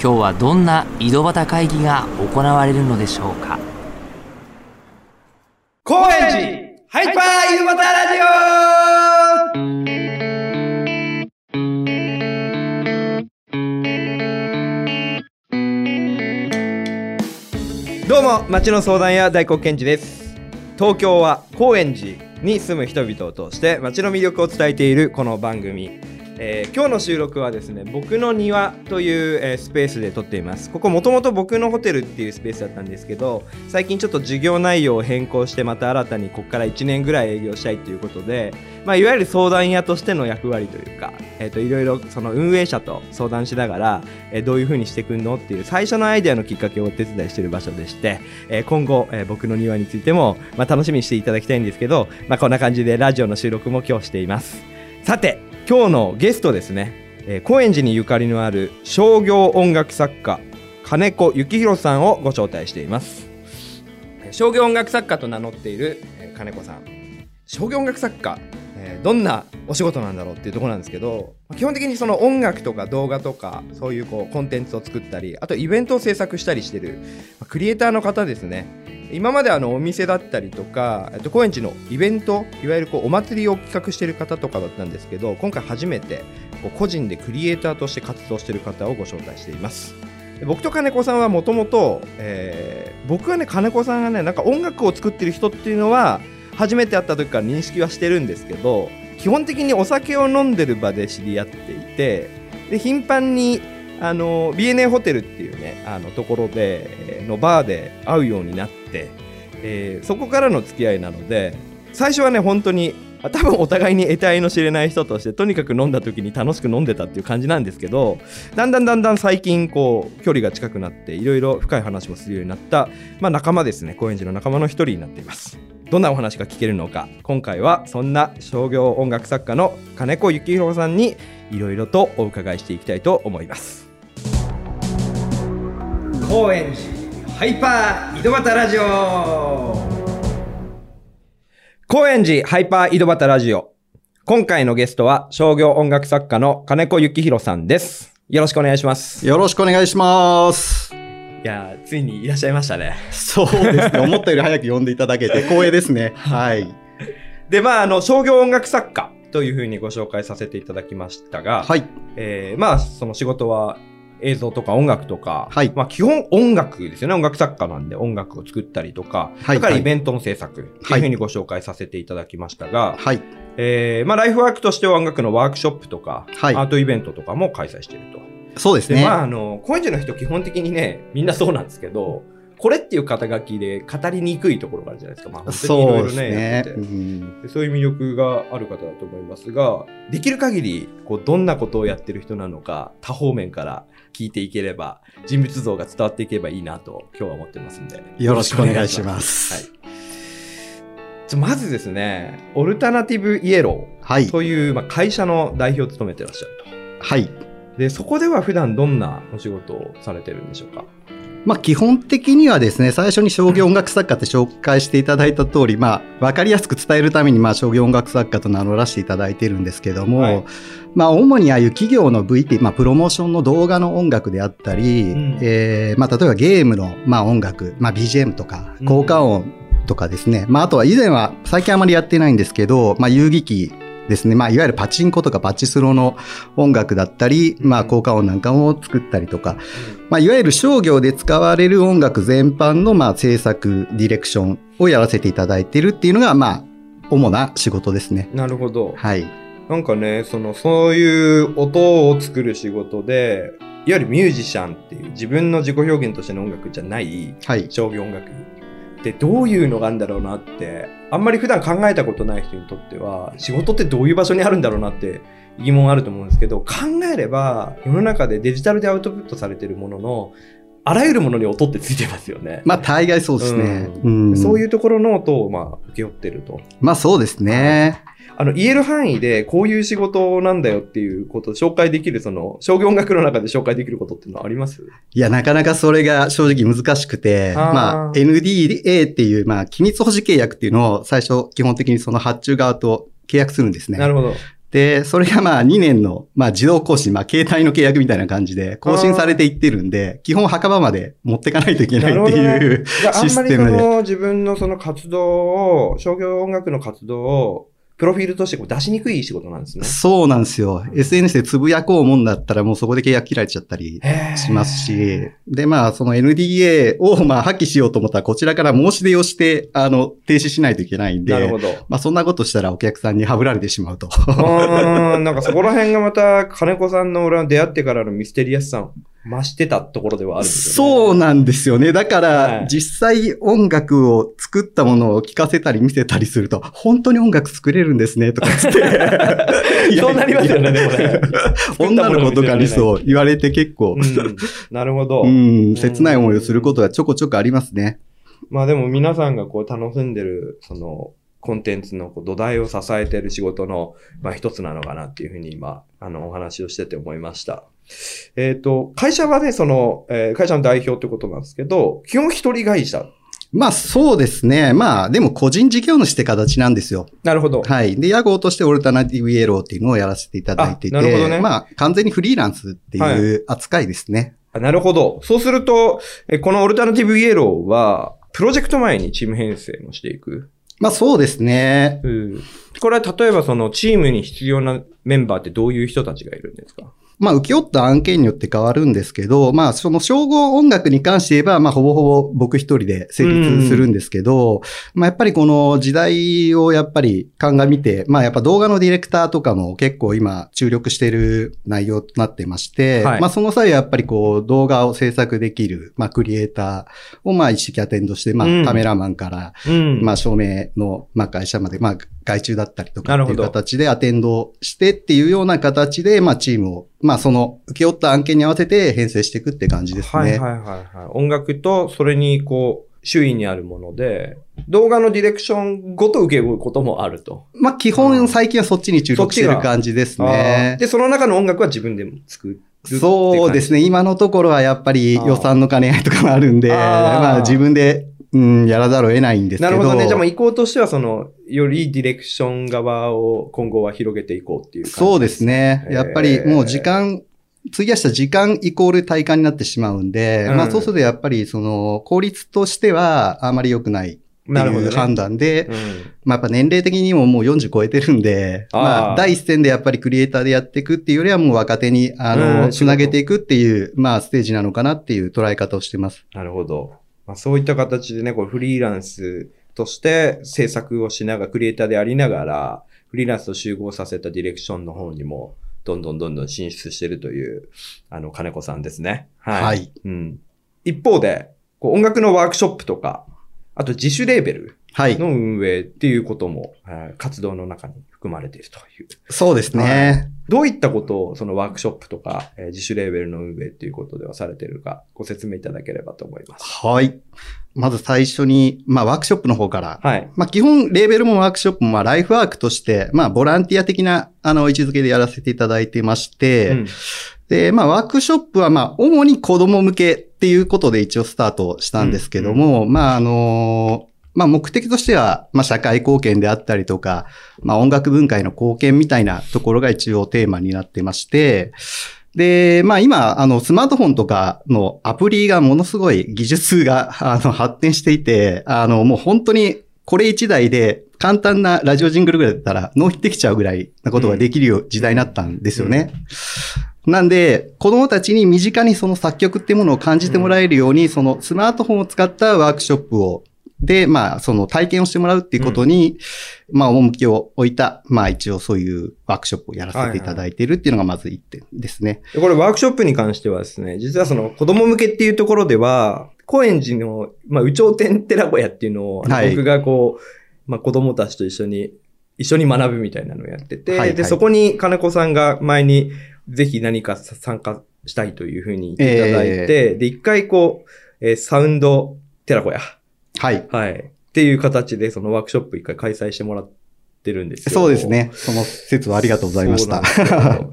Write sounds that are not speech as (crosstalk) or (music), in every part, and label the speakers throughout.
Speaker 1: 今日はどんな井戸端会議が行われるのでしょうか？
Speaker 2: 高円寺ハイパー井戸端ラジオ。どうも町の相談屋大黒賢治です。東京は高円寺に住む人々を通して街の魅力を伝えているこの番組、えー、今日の収録はですね僕の庭という、えー、スペースで撮っています。ここもともと僕のホテルっていうスペースだったんですけど最近ちょっと授業内容を変更してまた新たにここから1年ぐらい営業したいということで、まあ、いわゆる相談屋としての役割というか、えー、といろいろその運営者と相談しながら、えー、どういうふうにしていくのっていう最初のアイデアのきっかけをお手伝いしてる場所でして、えー、今後、え、僕の庭についても、まあ、楽しみにしていただきたいんですけど、まあ、こんな感じでラジオの収録も今日しています。さて今日のゲストですね、えー、高円寺にゆかりのある商業音楽作家金子幸宏さんをご招待しています。商業音楽作家と名乗っている、え、金子さん。商業音楽作家、えー、どんなお仕事なんだろうっていうとこなんですけど基本的にその音楽とか動画とかそういうこうコンテンツを作ったりあとイベントを制作したりしてるクリエイターの方ですね。今まであのお店だったりとか、えっと、高円寺のイベントいわゆるこうお祭りを企画してる方とかだったんですけど今回初めてこう個人でクリエイターとして活動してる方をご招待しています。僕と金子さんはもともと僕はね金子さんがねなんか音楽を作ってる人っていうのは初めて会った時から認識はしてるんですけど基本的にお酒を飲んでる場で知り合っていてで頻繁にあの BNA ホテルっていうねあのところでのバーで会うようになって、えー、そこからの付き合いなので最初はね本当に多分お互いに得体の知れない人としてとにかく飲んだ時に楽しく飲んでたっていう感じなんですけどだんだんだんだん最近こう距離が近くなっていろいろ深い話もするようになった、まあ、仲間ですね。高円寺の仲間の一人になっています。どんなお話が聞けるのか。今回はそんな商業音楽作家の金子幸宏さんにいろいろとお伺いしていきたいと思います。高円寺ハイパー井戸端ラジオ。高円寺ハイパー井戸端ラジオ。今回のゲストは商業音楽作家の金子幸宏さんです。よろしくお願いします。
Speaker 3: よろしくお願いします
Speaker 2: いやついにいらっしゃいましたね。
Speaker 3: そうですね。思ったより早く呼んでいただけて光栄ですね。(laughs) はい。
Speaker 2: でまああの商業音楽作家というふうにご紹介させていただきましたが、
Speaker 3: はい。
Speaker 2: えー、まあ、その仕事は映像とか音楽とか、
Speaker 3: はい、
Speaker 2: まあ基本音楽ですよね。音楽作家なんで音楽を作ったりとか、はい、だからイベントの制作というふうにご紹介させていただきましたが、
Speaker 3: はい。
Speaker 2: えー、まあライフワークとしては音楽のワークショップとか、はい、アートイベントとかも開催している
Speaker 3: と。そうですね。
Speaker 2: まああの、高円寺の人基本的にね、みんなそうなんですけど、これっていう肩書きで語りにくいところがあるじゃないですか。まあ、本当にいろいろね、ねうん、そういう魅力がある方だと思いますが、できる限り、こう、どんなことをやってる人なのか、多方面から聞いていければ、人物像が伝わっていけばいいなと、今日は思ってますんで。
Speaker 3: よろしくお願いします。
Speaker 2: はい。まずですね、オルタナティブイエローという、まあ、会社の代表を務めてらっしゃる
Speaker 3: と。はい。
Speaker 2: で、そこでは普段どんなお仕事をされてるんでしょうか？
Speaker 3: まあ、基本的にはですね、最初に商業音楽作家って紹介していただいた通り、まあ、わかりやすく伝えるために、まあ、商業音楽作家と名乗らせていただいているんですけども、はい、まあ、主にああいう企業の VP、まあ、プロモーションの動画の音楽であったり、うん、えー、まあ、例えばゲームの、まあ、音楽、まあ、BGM とか、効果音とかですね、うん、まあ、あとは以前は、最近あまりやってないんですけど、まあ、遊戯機ですね。まあ、いわゆるパチンコとかパチスロの音楽だったり、まあ、効果音なんかを作ったりとか、まあ、いわゆる商業で使われる音楽全般の、まあ、制作、ディレクションをやらせていただいているっていうのが、まあ、主な仕事ですね。
Speaker 2: なるほど。
Speaker 3: はい。
Speaker 2: なんかね、その、そういう音を作る仕事で、いわゆるミュージシャンっていう自分の自己表現としての音楽じゃない、はい、商業音楽ってどういうのがあるんだろうなって、あんまり普段考えたことない人にとっては、仕事ってどういう場所にあるんだろうなって疑問あると思うんですけど、考えれば世の中でデジタルでアウトプットされてるもののあらゆるものに音ってついてますよね。
Speaker 3: まあ、大概そうですね。うん
Speaker 2: そういうところの音を、まあ、受け負ってると。
Speaker 3: まあ、そうですね。
Speaker 2: あの、言える範囲で、こういう仕事なんだよっていうことを紹介できる、その、商業音楽の中で紹介できることっていうのはあります？
Speaker 3: いや、なかなかそれが正直難しくて、
Speaker 2: あー
Speaker 3: まあ、NDA っていう、まあ、機密保持契約っていうのを最初、基本的にその発注側と契約するんですね。
Speaker 2: なるほど。
Speaker 3: で、それがまあ2年の、まあ自動更新、まあ携帯の契約みたいな感じで更新されていってるんで、基本墓場まで持ってかないといけないっていう、
Speaker 2: じゃあ、あん
Speaker 3: シ
Speaker 2: まりそ
Speaker 3: ステムで。
Speaker 2: の、自分のその活動を、商業音楽の活動を、プロフィールとしてこう出しにくい仕事なんですね。
Speaker 3: そうなんですよ。SNS でつぶやこうもんだったらもうそこで契約切られちゃったりしますし、で、まあ、その NDA をまあ破棄しようと思ったらこちらから申し出をして、あの、停止しないといけないんで、
Speaker 2: なるほど。
Speaker 3: まあそんなことしたらお客さんにはぶられてしまうと。
Speaker 2: うーん、なんかそこら辺がまた、金子さんの俺は出会ってからのミステリアスさん、増してたところではあるんですよね。
Speaker 3: そうなんですよね。だか
Speaker 2: はい
Speaker 3: ら、実際音楽を作ったものを聴かせたり見せたりすると、本当に音楽作れるんですね、とかつって。(laughs)
Speaker 2: そうなりますよね、でもね。(laughs)
Speaker 3: 女の子とかにそう言われて結構、
Speaker 2: うん。なるほど。(laughs)
Speaker 3: うん、切ない思いをすることがちょこちょこありますね。
Speaker 2: まあでも皆さんがこう楽しんでる、その、コンテンツの土台を支えてる仕事の、まあ一つなのかなっていうふうに今、あの、お話をしてて思いました。えっ、と、会社はね、その、えー会社の代表ってことなんですけど、基本一人会社。
Speaker 3: まあそうですね。まあでも個人事業主って形なんですよ。
Speaker 2: なるほど。
Speaker 3: はい。で、屋号としてオルタナティブイエローっていうのをやらせていただいていて、
Speaker 2: あなるほどね
Speaker 3: まあ完全にフリーランスっていう扱いですね。
Speaker 2: あなるほど。そうすると、えこのオルタナティブイエローは、プロジェクト前にチーム編成もしていく？
Speaker 3: まあそうですね。
Speaker 2: うん。これは例えばそのチームに必要なメンバーってどういう人たちがいるんですか？
Speaker 3: まあ、請け負った案件によって変わるんですけど、まあ、その称号音楽に関して言えば、まあ、ほぼほぼ僕一人で成立するんですけど、まあ、やっぱりこの時代をやっぱり鑑みて、まあ、やっぱ動画のディレクターとかも結構今注力している内容となってまして、
Speaker 2: はい。
Speaker 3: まあ、その際はやっぱりこう、動画を制作できる、まあ、クリエイターをまあ、一式アテンドして、ま
Speaker 2: うん。
Speaker 3: あ、カメラマンから、
Speaker 2: うん。
Speaker 3: まあ、照明の、まあ、会社まで、まあ、外注だったりとかっていう形でアテンドしてっていうような形で、まあ、チームを、まあ、その、受け負った案件に合わせて編成していくって感じですね。
Speaker 2: はいはいはいはい。音楽とそれにこう、周囲にあるもので、動画のディレクションごと受け負うこともあると。
Speaker 3: まあ、基本最近はそっちに注力してる感じです
Speaker 2: あ
Speaker 3: ね
Speaker 2: ー。で、その中の音楽は自分でも作る。
Speaker 3: そうですね。今のところはやっぱり予算の兼ね合いとかもあるんで、
Speaker 2: あー
Speaker 3: まあ、自分で、うん、やらざるを得ないんですけど。
Speaker 2: なるほどね。じゃあもう意向としては、その、よりディレクション側を今後は広げていこうっていう感じ
Speaker 3: そうですね。やっぱりもう時間、費やした時間イコール体感になってしまうんで、
Speaker 2: うん
Speaker 3: まあそうするとやっぱりその効率としてはあまり良くない
Speaker 2: なるほど
Speaker 3: 判断で、
Speaker 2: うん
Speaker 3: まあやっぱ年齢的にももう40超えてるんで、
Speaker 2: あー
Speaker 3: まあ第一線でやっぱりクリエイターでやっていくっていうよりはもう若手にあ
Speaker 2: う
Speaker 3: の、
Speaker 2: ん
Speaker 3: つなげていくっていう、まあステージなのかなっていう捉え方をしてます。
Speaker 2: なるほど。まあ、そういった形でね、これフリーランスとして制作をしながら、クリエイターでありながら、フリーランスと集合させたディレクションの方にも、どんどんどんどん進出してるという、あの、金子さんですね。はい。
Speaker 3: はい
Speaker 2: うん。一方で、こう音楽のワークショップとか、あと自主レーベル
Speaker 3: はい。
Speaker 2: の運営っていうことも、えー活動の中に含まれているという。
Speaker 3: そうですね。
Speaker 2: どういったことを、そのワークショップとか、えー自主レーベルの運営っていうことではされているか、ご説明いただければと思います。
Speaker 3: はい。まず最初に、まあワークショップの方から
Speaker 2: はい。
Speaker 3: まあ基本、レーベルもワークショップも、まあライフワークとして、まあボランティア的な、あの、位置づけでやらせていただいてまして、
Speaker 2: うん
Speaker 3: で、まあワークショップは、まあ主に子供向けっていうことで一応スタートしたんですけども、まああのまあ目的としては、まあ社会貢献であったりとか、まあ音楽文化への貢献みたいなところが一応テーマになってまして、で、まあ今、あの、スマートフォンとかのアプリがものすごい技術が、あの、発展していて、あの、もう本当にこれ一台で簡単なラジオジングルぐらいだったら納品できちゃうぐらいなことができる時代になったんですよね。なんで、子供たちに身近にその作曲ってものを感じてもらえるように、そのスマートフォンを使ったワークショップを、で、まあ、その体験をしてもらうっていうことに、まあ、趣を置いた、まあ、一応そういうワークショップをやらせていただいているっていうのがまず一点ですね。
Speaker 2: でこれワークショップに関してはですね、実はその子供向けっていうところでは、高円寺の、まあ、宇頂天寺小屋っていうのを、
Speaker 3: はい
Speaker 2: 僕がこう、まあ、子供たちと一緒に、一緒に学ぶみたいなのをやってて、
Speaker 3: はいはい
Speaker 2: で、そこに金子さんが前に、ぜひ何か参加したいというふうに言っていただいて、で、一回こう、えーサウンドテラコや。
Speaker 3: はい。
Speaker 2: はい。っていう形で、そのワークショップ一回開催してもらってるんですよ。
Speaker 3: そうですね。その説はありがとうございました。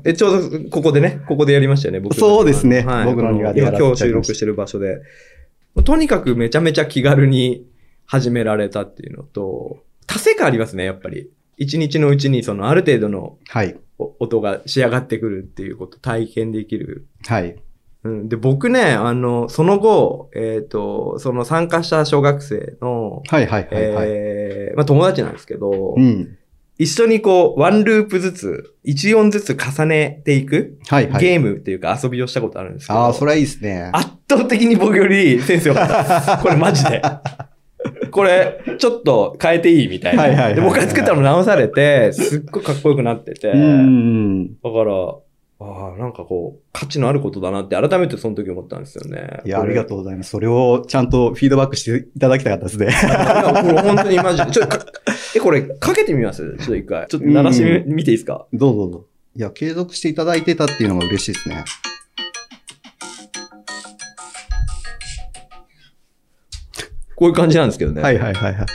Speaker 2: え、ちょうどここでね、ここでやりましたよね、僕の
Speaker 3: そうですね
Speaker 2: はい、
Speaker 3: 僕の庭でや
Speaker 2: 今日収録してる場所で。とにかくめちゃめちゃ気軽に始められたっていうのと、達成感ありますね、やっぱり。一日のうちにそのある程度の音が仕上がってくるっていうこと体験できる。
Speaker 3: はい。
Speaker 2: うん、で、僕ね、あの、その後、えっ、と、その参加した小学生の、
Speaker 3: はいはいはいはい。
Speaker 2: えーまあ友達なんですけど、
Speaker 3: うん。
Speaker 2: 一緒にこう、ワンループずつ、一音ずつ重ねていく、
Speaker 3: はいはい。
Speaker 2: ゲームっていうか遊びをしたことあるんですけど、
Speaker 3: ああ、それはいいですね。
Speaker 2: 圧倒的に僕よりセンス良かった。(laughs) これマジで。これ、ちょっと変えていいみたいな。
Speaker 3: はいはいはいはい
Speaker 2: で、僕が作ったの直されて、すっごいかっこよくなってて、だから、ああ、なんかこう、価値のあることだなって改めてその時思ったんですよね。
Speaker 3: うん。いや、ありが
Speaker 2: う。
Speaker 3: とうございます。それをちゃんとフィードバックしていただきたかったですね。
Speaker 2: これ本当にマジで。ちょっ (laughs) え、これかけてみます？ちょっと一回。ちょっと鳴らしてみ、見ていいですか？
Speaker 3: どうぞどうぞ。いや、継続していただいてたっていうのが嬉しいですね。
Speaker 2: こういう感じなんですけどね。
Speaker 3: はいはいはいはい。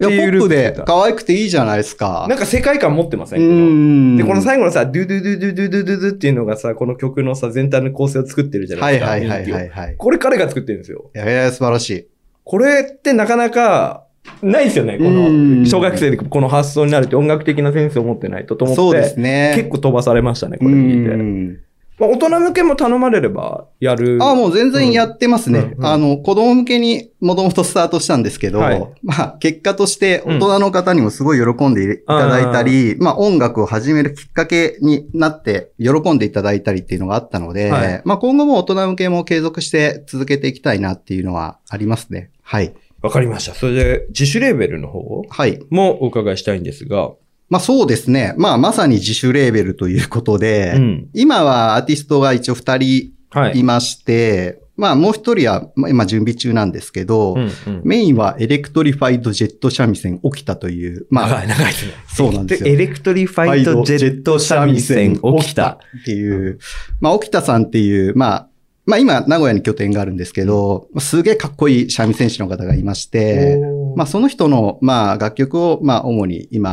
Speaker 3: いや、ポップで可愛くていいじゃないですか。
Speaker 2: なんか世界観持ってませんで、この最後のさ、ドゥドゥドゥドゥドゥドゥドゥっていうのがさ、この曲のさ、全体の構成を作ってるじゃな
Speaker 3: い
Speaker 2: ですか。
Speaker 3: はいはいはいはい、
Speaker 2: これ彼が作ってるんですよ。
Speaker 3: いやいや、素晴らしい。
Speaker 2: これってなかなか、ないですよね。この、小学生でこの発想になるって音楽的なセンスを持ってないとと思って。
Speaker 3: そうですね。
Speaker 2: 結構飛ばされましたね、これ見て。
Speaker 3: ん。
Speaker 2: まあ、大人向けも頼まれればやる。
Speaker 3: あ、もう全然やってますね。
Speaker 2: うんうん
Speaker 3: あの、子供向けにもともとスタートしたんですけど、
Speaker 2: はい
Speaker 3: まあ、結果として大人の方にもすごい喜んでいただいたり、まあ、音楽を始めるきっかけになって喜んでいただいたりっていうのがあったので、
Speaker 2: はい
Speaker 3: まあ、今後も大人向けも継続して続けていきたいなっていうのはありますね。はい。
Speaker 2: わかりました。それで、自主レーベルの方
Speaker 3: はい。
Speaker 2: もお伺いしたいんですが。
Speaker 3: まあ、そうですね。まあ、まさに自主レーベルということで、
Speaker 2: うん。
Speaker 3: 今はアーティストが一応二人
Speaker 2: はいい。
Speaker 3: まして、まあ、もう一人はまあ今準備中なんですけど、
Speaker 2: うんうん。
Speaker 3: メインはエレクトリファイドジェット三味線起きたという、まあ、
Speaker 2: 長い、長いですね。
Speaker 3: そうなんですよ
Speaker 2: エレクトリファイトジェット三味線起きた。
Speaker 3: っていう、まあ、起きたさんっていう、まあ、まあ今、名古屋に拠点があるんですけど、すげえかっこいい三味線師の方がいまして、まあその人の、まあ楽曲を、まあ主に今、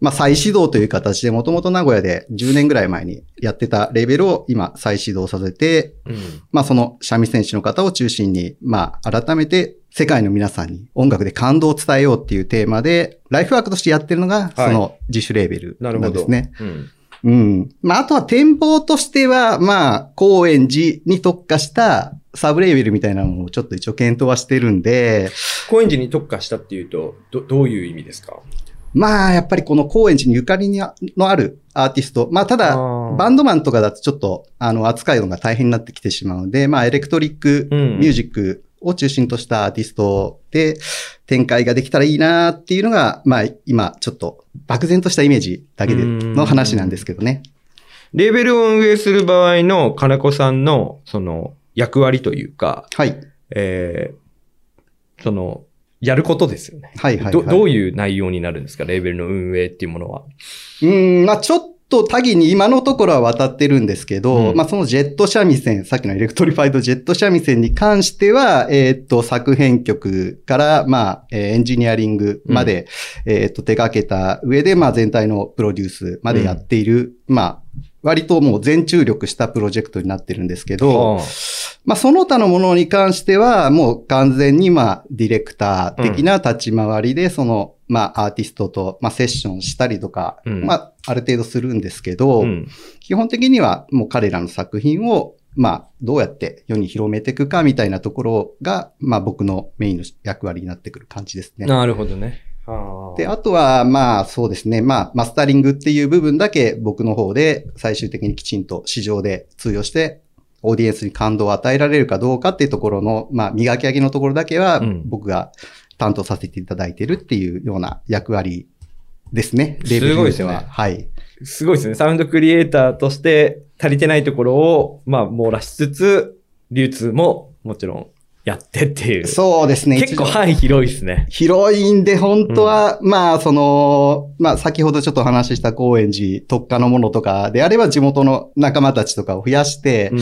Speaker 3: まあ再始動という形で、もともと名古屋で10年ぐらい前にやってたレベルを今再始動させて、
Speaker 2: うん。
Speaker 3: まあその三味線師の方を中心に、まあ改めて世界の皆さんに音楽で感動を伝えようっていうテーマで、ライフワークとしてやってるのが、その自主レーベルなんですね。
Speaker 2: うん。
Speaker 3: うん。まあ、あとは展望としては、まあ、高円寺に特化したサブレーベルみたいなのをちょっと一応検討はしてるんで、
Speaker 2: 高円寺に特化したっていうと、ど、どういう意味ですか？
Speaker 3: まあ、やっぱりこの高円寺にゆかりにあのあるアーティスト、まあ、ただ、バ
Speaker 2: バ
Speaker 3: ンドマンとかだとちょっと、あの、扱いのが大変になってきてしまうので、まあ、エレクトリック
Speaker 2: うん。
Speaker 3: ミュージックを中心としたアーティストで展開ができたらいいなっていうのが、まあ、今、ちょっと漠然としたイメージだけでの話なんですけどね。
Speaker 2: レーベルを運営する場合の金子さんの、その、役割というか、
Speaker 3: はい。
Speaker 2: えー、その、やることですよね。
Speaker 3: はいはい、はい。
Speaker 2: ど、どういう内容になるんですか？レーベルの運営っていうものは。
Speaker 3: うーん、まあちょっと多岐に今のところは渡ってるんですけど、
Speaker 2: うん。
Speaker 3: まあそのジェット三味線、さっきのエレクトリファイドジェット三味線に関しては、えーっと、作編曲から、まあ、えーエンジニアリングまで、えーっと、手掛けた上で、まあ全体のプロデュースまでやっている、まあ、割ともう全注力したプロジェクトになってるんですけど、
Speaker 2: はあ
Speaker 3: まあ、その他のものに関しては、もう完全に、まあ、ディレクター的な立ち回りで、その、まあ、アーティストと、まあ、セッションしたりとか、
Speaker 2: うん
Speaker 3: まあ、ある程度するんですけど、
Speaker 2: うん。
Speaker 3: 基本的には、もう彼らの作品を、まあ、どうやって世に広めていくかみたいなところが、まあ、僕のメインの役割になってくる感じですね。
Speaker 2: なるほどね。はあ
Speaker 3: で、あとは、まあそうですね。まあ、マスタリングっていう部分だけ僕の方で最終的にきちんと市場で通用して、オーディエンスに感動を与えられるかどうかっていうところの、まあ、磨き上げのところだけは
Speaker 2: うん、
Speaker 3: 僕が担当させていただいてるっていうような役割ですね。
Speaker 2: すごいですね
Speaker 3: レベルでは。はい。
Speaker 2: すごいですね。サウンドクリエイターとして足りてないところを、まあ、網羅しつつ、流通ももちろんやってっていう。
Speaker 3: そうですね。
Speaker 2: 結構範囲広いですね。
Speaker 3: 広いんで、本当は、まあ、その、まあ、先ほどちょっとお話しした高円寺特化のものとかであれば、地元の仲間たちとかを増やして、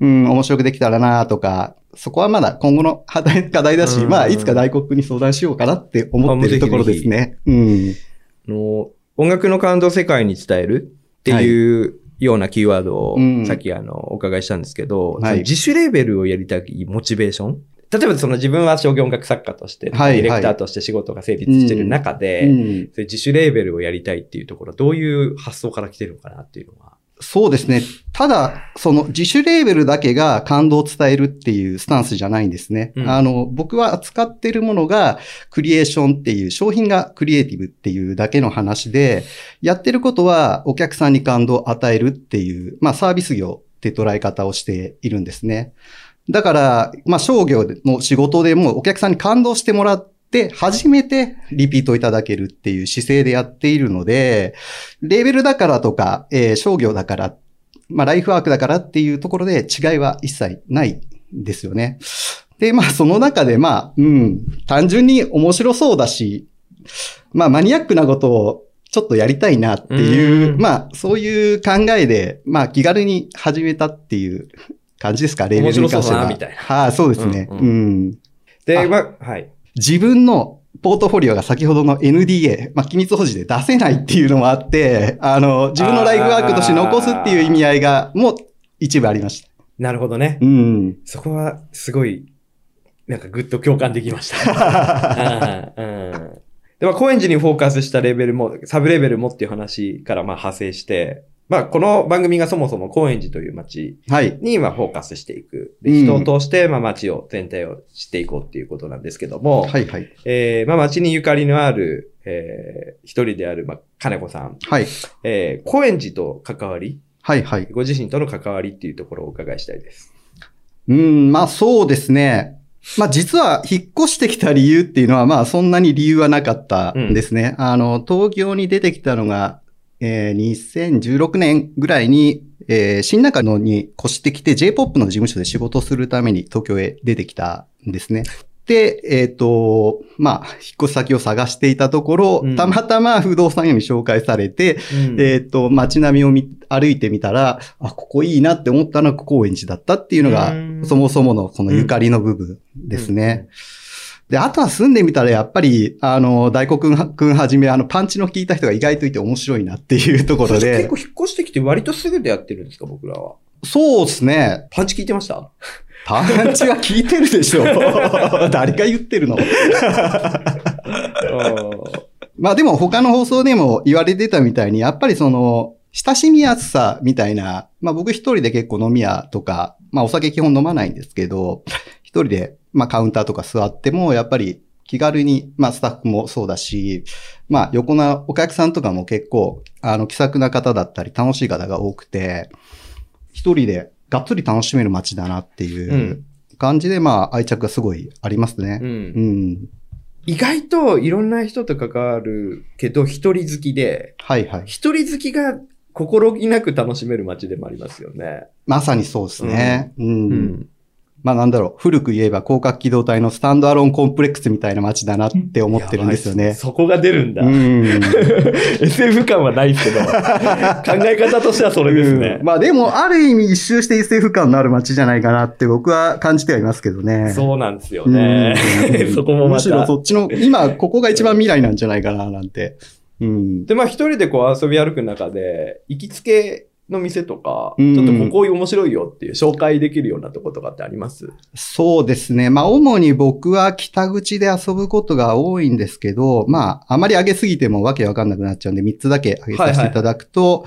Speaker 2: うん
Speaker 3: うん、面白くできたらなとか、そこはまだ今後の課題課題だし、
Speaker 2: うん
Speaker 3: まあ、いつか大黒に相談しようかなって思ってるところですね。うん。
Speaker 2: あの音楽の感動を世界に伝えるっていうようなキーワードを
Speaker 3: うん
Speaker 2: さっきあのお伺いしたんですけど、
Speaker 3: はい
Speaker 2: 自主レーベルをやりたいモチベーション例えばその自分は商業音楽作家として、
Speaker 3: はい
Speaker 2: ディレクターとして仕事が成立してる中で、いう自主レーベルをやりたいっていうところ、どういう発想から来てるのかなっていうのは。
Speaker 3: そうですね。ただ、その自主レーベルだけが感動を伝えるっていうスタンスじゃないんですね。
Speaker 2: うん
Speaker 3: あの、僕は扱っているものがクリエーションっていう、商品がクリエイティブっていうだけの話で、やってることはお客さんに感動を与えるっていう、まあサービス業って捉え方をしているんですね。だから、まあ商業の仕事でもお客さんに感動してもらって、初めてリピートいただけるっていう姿勢でやっているので、レーベルだからとか、えー商業だから、まあライフワークだからっていうところで違いは一切ないんですよね。で、まあその中でまあ、うん、単純に面白そうだし、まあマニアックなことをちょっとやりたいなっていう、
Speaker 2: うん
Speaker 3: まあそういう考えで、まあ気軽に始めたっていう感じですか、レーベルに関しては。
Speaker 2: 面白そうだなみたいな
Speaker 3: はい、そうですね。
Speaker 2: う
Speaker 3: うんん
Speaker 2: で、
Speaker 3: あ
Speaker 2: まあ、はい。
Speaker 3: 自分のポートフォリオが先ほどの NDA、まあ、機密保持で出せないっていうのもあって、あの、自分のライフワークとして残すっていう意味合いが、もう一部ありました。
Speaker 2: なるほどね。
Speaker 3: うん。
Speaker 2: そこはすごい、なんかぐっと共感できました。うんうんでまあ、高円寺にフォーカスしたレベルも、サブレベルもっていう話からまあ派生して、まあ、この番組がそもそも高円寺という街
Speaker 3: はい。
Speaker 2: にまあフォーカスしていく。で
Speaker 3: うん
Speaker 2: 人を通してまあ街を、全体を知っていこうっていうことなんですけども、
Speaker 3: はいはい。
Speaker 2: えーまあ街にゆかりのある、えー一人である、まあ、金子さん、
Speaker 3: はい。
Speaker 2: えー高円寺と関わり、
Speaker 3: はいはい。
Speaker 2: ご自身との関わりっていうところをお伺いしたいです。
Speaker 3: うん、まあそうですね。まあ実は引っ越してきた理由っていうのはまあそんなに理由はなかったんですね。あの、東京に出てきたのが、えー2016年ぐらいに、えー新中野に越してきて J-POP の事務所で仕事をするために東京へ出てきたんですね。で、えっ、と、まあ、引っ越し先を探していたところ、
Speaker 2: うん
Speaker 3: たまたま不動産屋に紹介されて、えっ、と、街並みを見歩いてみたら、あ、ここいいなって思ったのが高円寺だったっていうのが
Speaker 2: うん、
Speaker 3: そもそものこのゆかりの部分ですね。で、あとは住んでみたらやっぱり、あの、大黒くんはじめ、あの、パンチの効いた人が意外といて面白いなっていうところ (laughs)
Speaker 2: 結
Speaker 3: で
Speaker 2: 構、引っ越してきて割とすぐでやってるんですか、僕らは？
Speaker 3: そうですね。
Speaker 2: パンチ聞いてました？
Speaker 3: パンチは効いてるでしょ。(laughs) 誰が言ってるの？(laughs) まあでも他の放送でも言われてたみたいに、やっぱりその、親しみやすさみたいな、まあ僕一人で結構飲み屋とか、まあお酒基本飲まないんですけど、一人で、まあカウンターとか座っても、やっぱり気軽に、まあスタッフもそうだし、まあ横なお客さんとかも結構、あの気さくな方だったり楽しい方が多くて、一人でがっつり楽しめる街だなっていううん感じで、まあ愛着がすごいありますね。
Speaker 2: うん
Speaker 3: うん。
Speaker 2: 意外といろんな人と関わるけど、一人好きで、
Speaker 3: はいはい。
Speaker 2: 一人好きが心置きなく楽しめる街でもありますよね。
Speaker 3: まさにそうですね。うん。
Speaker 2: うん。
Speaker 3: まあなんだろう、古く言えば広角機動隊のスタンドアローンコンプレックスみたいな街だなって思ってるんですよね。
Speaker 2: そこが出るんだ。
Speaker 3: うん。(laughs)
Speaker 2: SF 感はないですけど、(laughs) 考え方としてはそれですね
Speaker 3: うん。まあでも、ある意味一周して SF 感のある街じゃないかなって僕は感じてはいますけどね。
Speaker 2: そうなんですよね
Speaker 3: う。ん (laughs)
Speaker 2: そこもま
Speaker 3: むしろ
Speaker 2: た。
Speaker 3: そっちの、今ここが一番未来なんじゃないかななんて。うん。
Speaker 2: で、まあ一人でこう遊び歩く中で、行きつけの店とか、
Speaker 3: うん
Speaker 2: ちょっとここ面白いよっていう紹介できるようなとことかってあります？
Speaker 3: そうですね。まあ、主に僕は北口で遊ぶことが多いんですけど、まあ、あまり上げすぎてもわけわかんなくなっちゃうんで、3つだけ上げさせていただくと、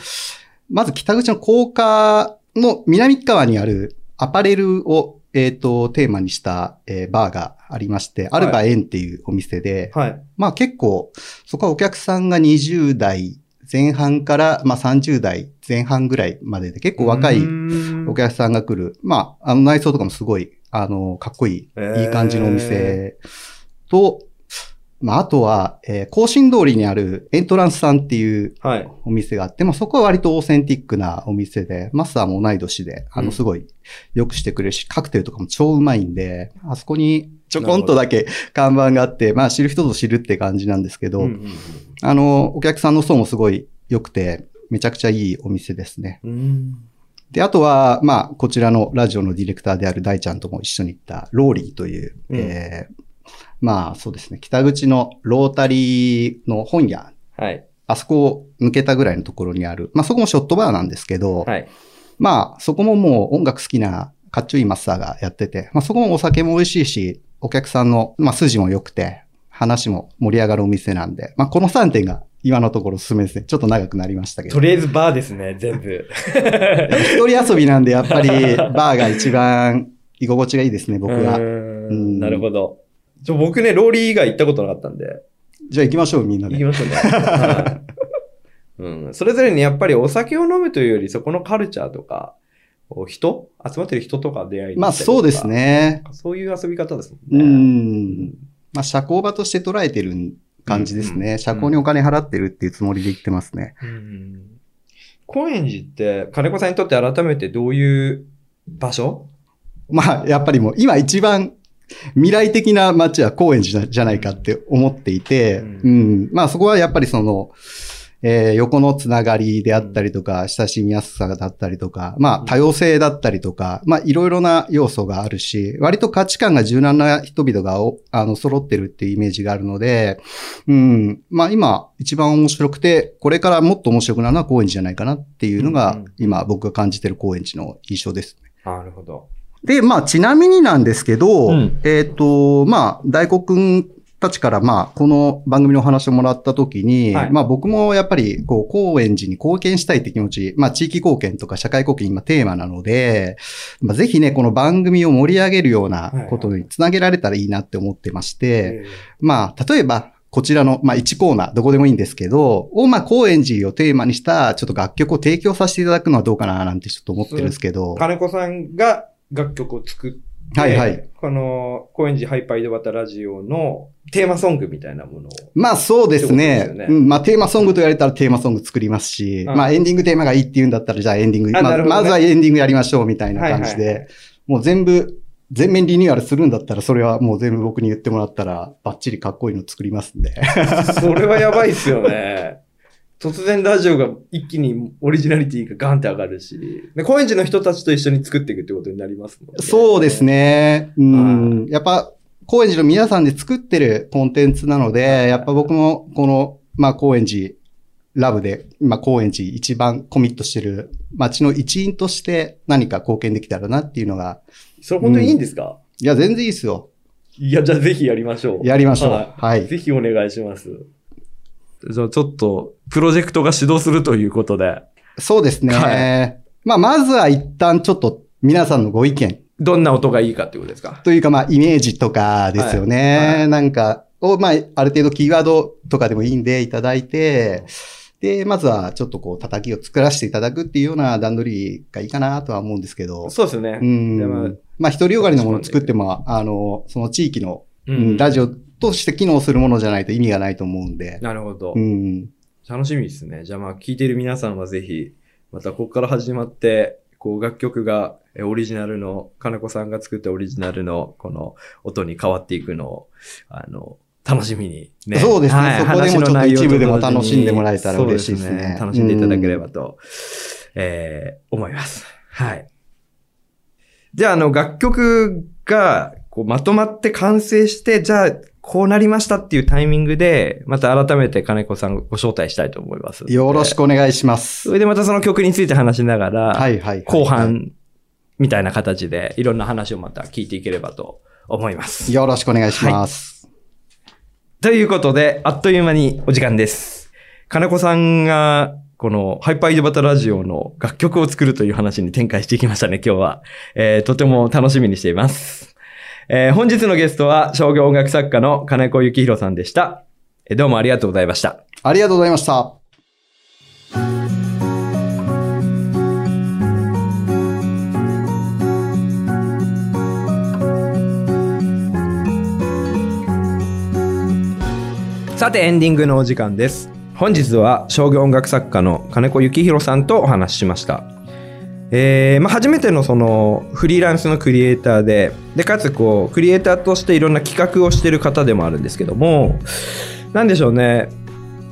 Speaker 3: まず北口の高架の南側にあるアパレルを、えっ、と、テーマにした、えーバーがありまして、アルバエンっていうお店で、
Speaker 2: はい。
Speaker 3: まあ結構、そこはお客さんが20代前半から、まあ30代前半ぐらいまでで結構若いお
Speaker 2: お
Speaker 3: 客さんが来る。まあ、あの内装とかもすごい、あの、かっこいい、いい感じのお店と、まあ、あとは、えー、甲信通りにあるエントランスさんっていう
Speaker 2: はい。
Speaker 3: お店があって、まあ、そこは割とオーセンティックなお店で、マスターも同い年で、あの、
Speaker 2: うん
Speaker 3: すごい良くしてくれるし、カクテルとかも超うまいんで、あそこにちょこんとだけ看板があって、まあ、知る人ぞ知るって感じなんですけど、
Speaker 2: うんうん
Speaker 3: あの、お客さんの層もすごい良くて、めちゃくちゃいいお店ですね。で、あとは、まあ、こちらのラジオのディレクターである大ちゃんとも一緒に行った、ローリーという、
Speaker 2: うん。
Speaker 3: えーまあ、そうですね、北口のロータリーの本屋、
Speaker 2: はい。
Speaker 3: あそこを抜けたぐらいのところにある、まあ、そこもショットバーなんですけど、
Speaker 2: はい。
Speaker 3: まあ、そこももう音楽好きなかっちょいいマスターがやってて、まあ、そこもお酒も美味しいし、お客さんの、まあ、筋も良くて、話も盛り上がるお店なんで、まあ、この3点が今のところおすすめですね。ちょっと長くなりましたけど
Speaker 2: と。りあえずバーですね、全部。
Speaker 3: 一人遊びなんで、やっぱり、(laughs) バーが一番居心地がいいですね、僕は
Speaker 2: なるほど。ちょ僕ね、ローリー以外行ったことなかったんで、
Speaker 3: じゃあ行きましょう、みんなで。
Speaker 2: 行きましょうね。はいうん、それぞれにやっぱりお酒を飲むというより、そこのカルチャーとか、人？集まってる人とか出会いに
Speaker 3: まあ、そうです。ね。
Speaker 2: そういう遊び方ですも
Speaker 3: うん
Speaker 2: ね。
Speaker 3: ん。まあ、社交場として捉えてる感じです
Speaker 2: うんうん
Speaker 3: ね。社交にお金払ってるっていうつもりで言ってますね。
Speaker 2: うん高円寺って、金子さんにとって改めてどういう場所？
Speaker 3: まあ、やっぱりもう今一番未来的な街は高円寺じゃないかって思っていて、
Speaker 2: う
Speaker 3: うんん。まあそこはやっぱりその、えー横のつながりであったりとか、親しみやすさだったりとか、まあ多様性だったりとか、まあいろいろな要素があるし、割と価値観が柔軟な人々がおあの揃ってるっていうイメージがあるので、うん。まあ今一番面白くて、これからもっと面白くなるのは高円寺じゃないかなっていうの
Speaker 2: うん
Speaker 3: が
Speaker 2: うん、
Speaker 3: 今僕が感じてる高円寺の印象です。
Speaker 2: なるほど。
Speaker 3: で、まあ、ちなみになんですけど、
Speaker 2: うん
Speaker 3: えっ、と、まあ、大黒くんたちから、まあ、この番組のお話をもらったときに、
Speaker 2: はい。
Speaker 3: まあ、僕もやっぱり、こう、高円寺に貢献したいって気持ち、まあ、地域貢献とか社会貢献今テーマなので、まあ、ぜひね、この番組を盛り上げるようなことにつなげられたらいいなって思ってまして、まあ、例えば、こちらの、まあ、1コーナー、どこでもいいんですけど、を、まあ、高円寺をテーマにした、ちょっと楽曲を提供させていただくのはどうかな、なんてちょっと思ってるんですけど。
Speaker 2: 金子さんが楽曲を作って、
Speaker 3: はいはい
Speaker 2: この、高円寺ハイパー井戸端ラジオのテーマソングみたいなものを。
Speaker 3: まあそうですね。
Speaker 2: すよね
Speaker 3: うん、まあテーマソングと言われたらテーマソング作りますし、
Speaker 2: うん
Speaker 3: まあエンディングテーマがいいって言うんだったらじゃあエンディング、まあまずはエンディングやりましょうみたいな感じ
Speaker 2: はいはいは
Speaker 3: で、もう全部、全面リニューアルするんだったらそれはもう全部僕に言ってもらったらバッチリかっこいいの作りますんで。
Speaker 2: それはやばいっすよね。突然ラジオが一気にオリジナリティがガンって上がるし、で高円寺の人たちと一緒に作っていくってことになりますもんね。
Speaker 3: そうです。ね。うん。やっぱ高円寺の皆さんで作ってるコンテンツなので、やっぱ僕もこの、まあ高円寺ラブで、まあ高円寺一番コミットしてる街の一員として何か貢献できたらなっていうのが、
Speaker 2: それ本当にいいんですか、
Speaker 3: いや、全然いいですよ。
Speaker 2: いや、じゃあぜひやりましょう。
Speaker 3: やりましょう。
Speaker 2: は
Speaker 3: はい。
Speaker 2: ぜひお願いします。じゃあちょっと、プロジェクトが始動するということで、
Speaker 3: そうですね。
Speaker 2: は
Speaker 3: まあ、まずは一旦ちょっと皆さんのご意見
Speaker 2: どんな音がいいかってことですか？
Speaker 3: というか、まあ、イメージとかですよね。
Speaker 2: はいはい
Speaker 3: なんか、を、まあ、ある程度キーワードとかでもいいんでいただいて、で、まずはちょっとこう、叩きを作らせていただくっていうような段取りがいいかなとは思うんですけど。
Speaker 2: そうですね。
Speaker 3: うん。
Speaker 2: まあ
Speaker 3: まあ、一人よがりのものを作っても、あの、その地域の、
Speaker 2: う
Speaker 3: うんラジオとして機能するものじゃないと意味がないと思うんで。
Speaker 2: なるほど。
Speaker 3: うん。
Speaker 2: 楽しみですね。じゃあまあ聞いている皆さんはぜひ、またここから始まって、こう楽曲がえオリジナルの、金子さんが作ったオリジナルのこの音に変わっていくのを、あの、楽しみにね。
Speaker 3: そうですね
Speaker 2: はい
Speaker 3: そこでもちょっと一部でも楽しんでもらえたら嬉しいですね
Speaker 2: す楽しんでいただければと、えー思います。はい。じゃあ、あの、楽曲が、こう、まとまって完成して、じゃあ、こうなりましたっていうタイミングで、また改めて金子さんをご招待したいと思います。
Speaker 3: よろしくお願いします。
Speaker 2: それでまたその曲について話しながら、
Speaker 3: はいはいはい。
Speaker 2: 後半みたいな形でいろんな話をまた聞いていければと思います。
Speaker 3: よろしくお願いします。
Speaker 2: ということで、あっという間にお時間です。金子さんが、このハイパー井戸端ラジオの楽曲を作るという話に展開していきましたね、今日は。えーとても楽しみにしています。えー本日のゲストは商業音楽作家の金子幸宏さんでした。えーどうもありがとうございました。
Speaker 3: ありがとうございました。
Speaker 2: さてエンディングのお時間です本日は商業音楽作家の金子幸宏さんとお話ししましたえーまあ、初めてのそのフリーランスのクリエイターででかつこうクリエイターとしていろんな企画をしてる方でもあるんですけども何でしょうね。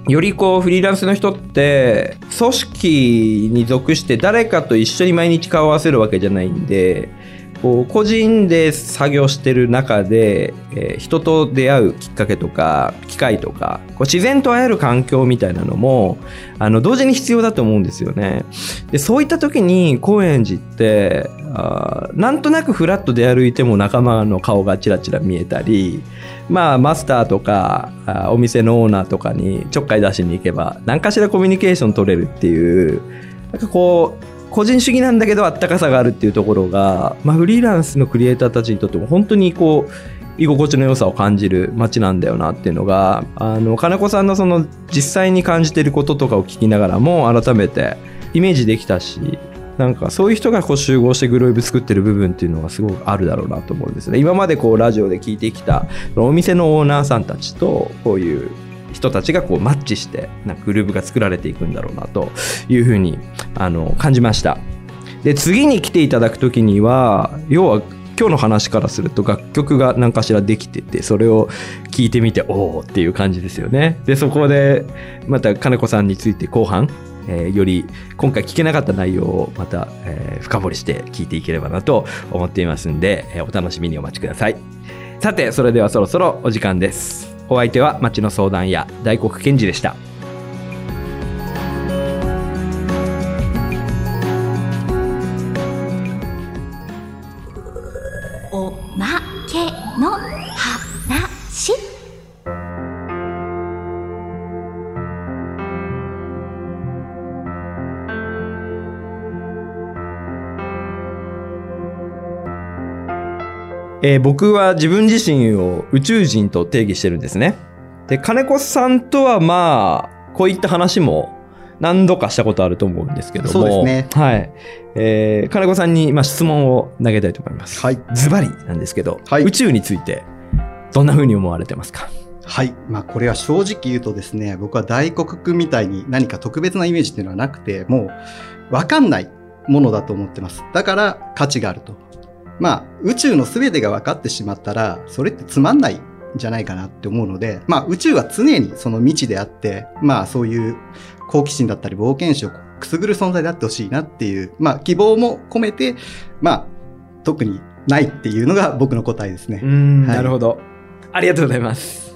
Speaker 2: よりこうフリーランスの人って組織に属して誰かと一緒に毎日顔を合わせるわけじゃないんでこう個人で作業してる中で、えー人と出会うきっかけとか機会とかこう自然と会える環境みたいなのもあの同時に必要だと思うんですよね。でそういった時に高円寺ってあなんとなくフラッと出歩いても仲間の顔がちらちら見えたりまあマスターとかあーお店のオーナーとかにちょっかい出しに行けば何かしらコミュニケーション取れるっていうなんかこう個人主義なんだけどあったかさがあるっていうところが、まあ、フリーランスのクリエイターたちにとっても本当にこう居心地の良さを感じる街なんだよなっていうのがあの金子さんのその実際に感じてることとかを聞きながらも改めてイメージできたしなんかそういう人がこう集合してグループ作ってる部分っていうのがすごくあるだろうなと思うんですね。今までこうラジオで聞いてきたお店のオーナーさんたちとこういう人たちがこうマッチしてなんかグループが作られていくんだろうなというふうにあの感じました。で次に来ていただく時には要は今日の話からすると楽曲が何かしらできててそれを聞いてみておおっていう感じですよね。でそこでまた金子さんについて後半えーより今回聞けなかった内容をまた、えー深掘りして聞いていければなと思っていますんで、えーお楽しみにお待ちください。さてそれではそろそろお時間です。お相手は町の相談屋大黒賢治でした。えー僕は自分自身を宇宙人と定義してるんですね。で、金子さんとはまあ、こういった話も何度かしたことあると思うんですけども。
Speaker 3: そうですね
Speaker 2: はい。えー金子さんに、まあ、質問を投げたいと思います。
Speaker 3: はい。
Speaker 2: ズバリなんですけど、
Speaker 3: はい
Speaker 2: 宇宙についてどんな風に思われてますか？
Speaker 3: はい。まあ、これは正直言うとですね、僕は大黒くんみたいに何か特別なイメージっていうのはなくて、もう、わかんないものだと思ってます。だから価値があると。まあ、宇宙の全てが分かってしまったら、それってつまんないんじゃないかなって思うので、まあ、宇宙は常にその未知であって、まあ、そういう好奇心だったり冒険心をくすぐる存在であってほしいなっていう、まあ、希望も込めて、まあ、特にないっていうのが僕の答えですね。
Speaker 2: なるほど。ありがとうございます。